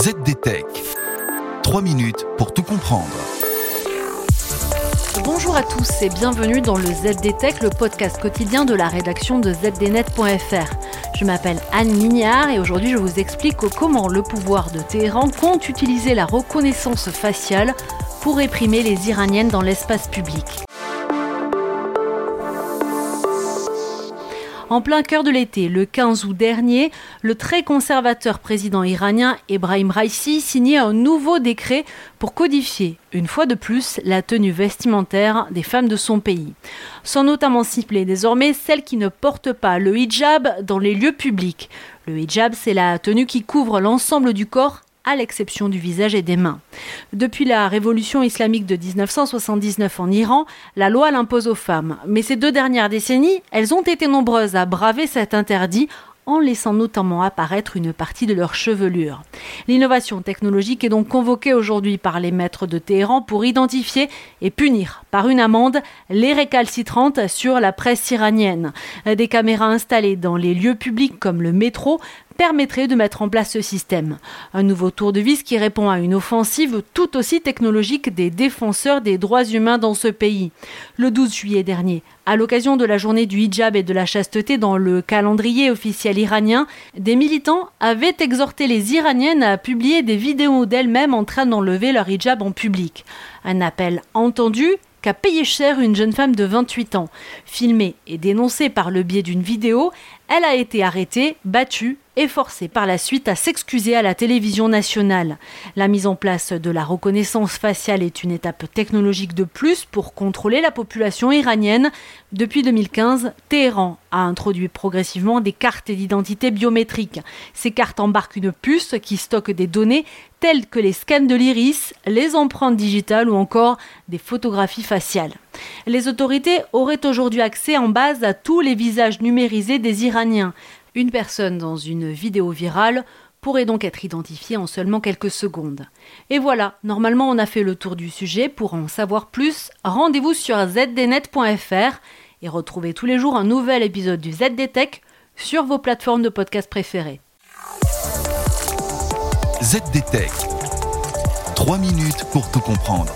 ZDTech. 3 minutes pour tout comprendre. Bonjour à tous et bienvenue dans le ZDTech, le podcast quotidien de la rédaction de zdnet.fr. Je m'appelle Anne Mignard et aujourd'hui je vous explique comment le pouvoir de Téhéran compte utiliser la reconnaissance faciale pour réprimer les Iraniennes dans l'espace public. En plein cœur de l'été, le 15 août dernier, le très conservateur président iranien Ebrahim Raisi signait un nouveau décret pour codifier, une fois de plus, la tenue vestimentaire des femmes de son pays. Sont notamment ciblées désormais celles qui ne portent pas le hijab dans les lieux publics. Le hijab, c'est la tenue qui couvre l'ensemble du corps à l'exception du visage et des mains. Depuis la révolution islamique de 1979 en Iran, la loi l'impose aux femmes. Mais ces deux dernières décennies, elles ont été nombreuses à braver cet interdit en laissant notamment apparaître une partie de leur chevelure. L'innovation technologique est donc convoquée aujourd'hui par les maîtres de Téhéran pour identifier et punir par une amende les récalcitrantes sur la presse iranienne. Des caméras installées dans les lieux publics comme le métro permettrait de mettre en place ce système. Un nouveau tour de vis qui répond à une offensive tout aussi technologique des défenseurs des droits humains dans ce pays. Le 12 juillet dernier, à l'occasion de la journée du hijab et de la chasteté dans le calendrier officiel iranien, des militants avaient exhorté les Iraniennes à publier des vidéos d'elles-mêmes en train d'enlever leur hijab en public. Un appel entendu qu'a payé cher une jeune femme de 28 ans. Filmée et dénoncée par le biais d'une vidéo, elle a été arrêtée, battue et forcée par la suite à s'excuser à la télévision nationale. La mise en place de la reconnaissance faciale est une étape technologique de plus pour contrôler la population iranienne. Depuis 2015, Téhéran a introduit progressivement des cartes d'identité biométriques. Ces cartes embarquent une puce qui stocke des données telles que les scans de l'iris, les empreintes digitales ou encore des photographies faciales. Les autorités auraient aujourd'hui accès en base à tous les visages numérisés des Iraniens. Une personne dans une vidéo virale pourrait donc être identifiée en seulement quelques secondes. Et voilà, normalement on a fait le tour du sujet. Pour en savoir plus, rendez-vous sur zdnet.fr et retrouvez tous les jours un nouvel épisode du ZDTech sur vos plateformes de podcast préférées. ZDTech. 3 minutes pour tout comprendre.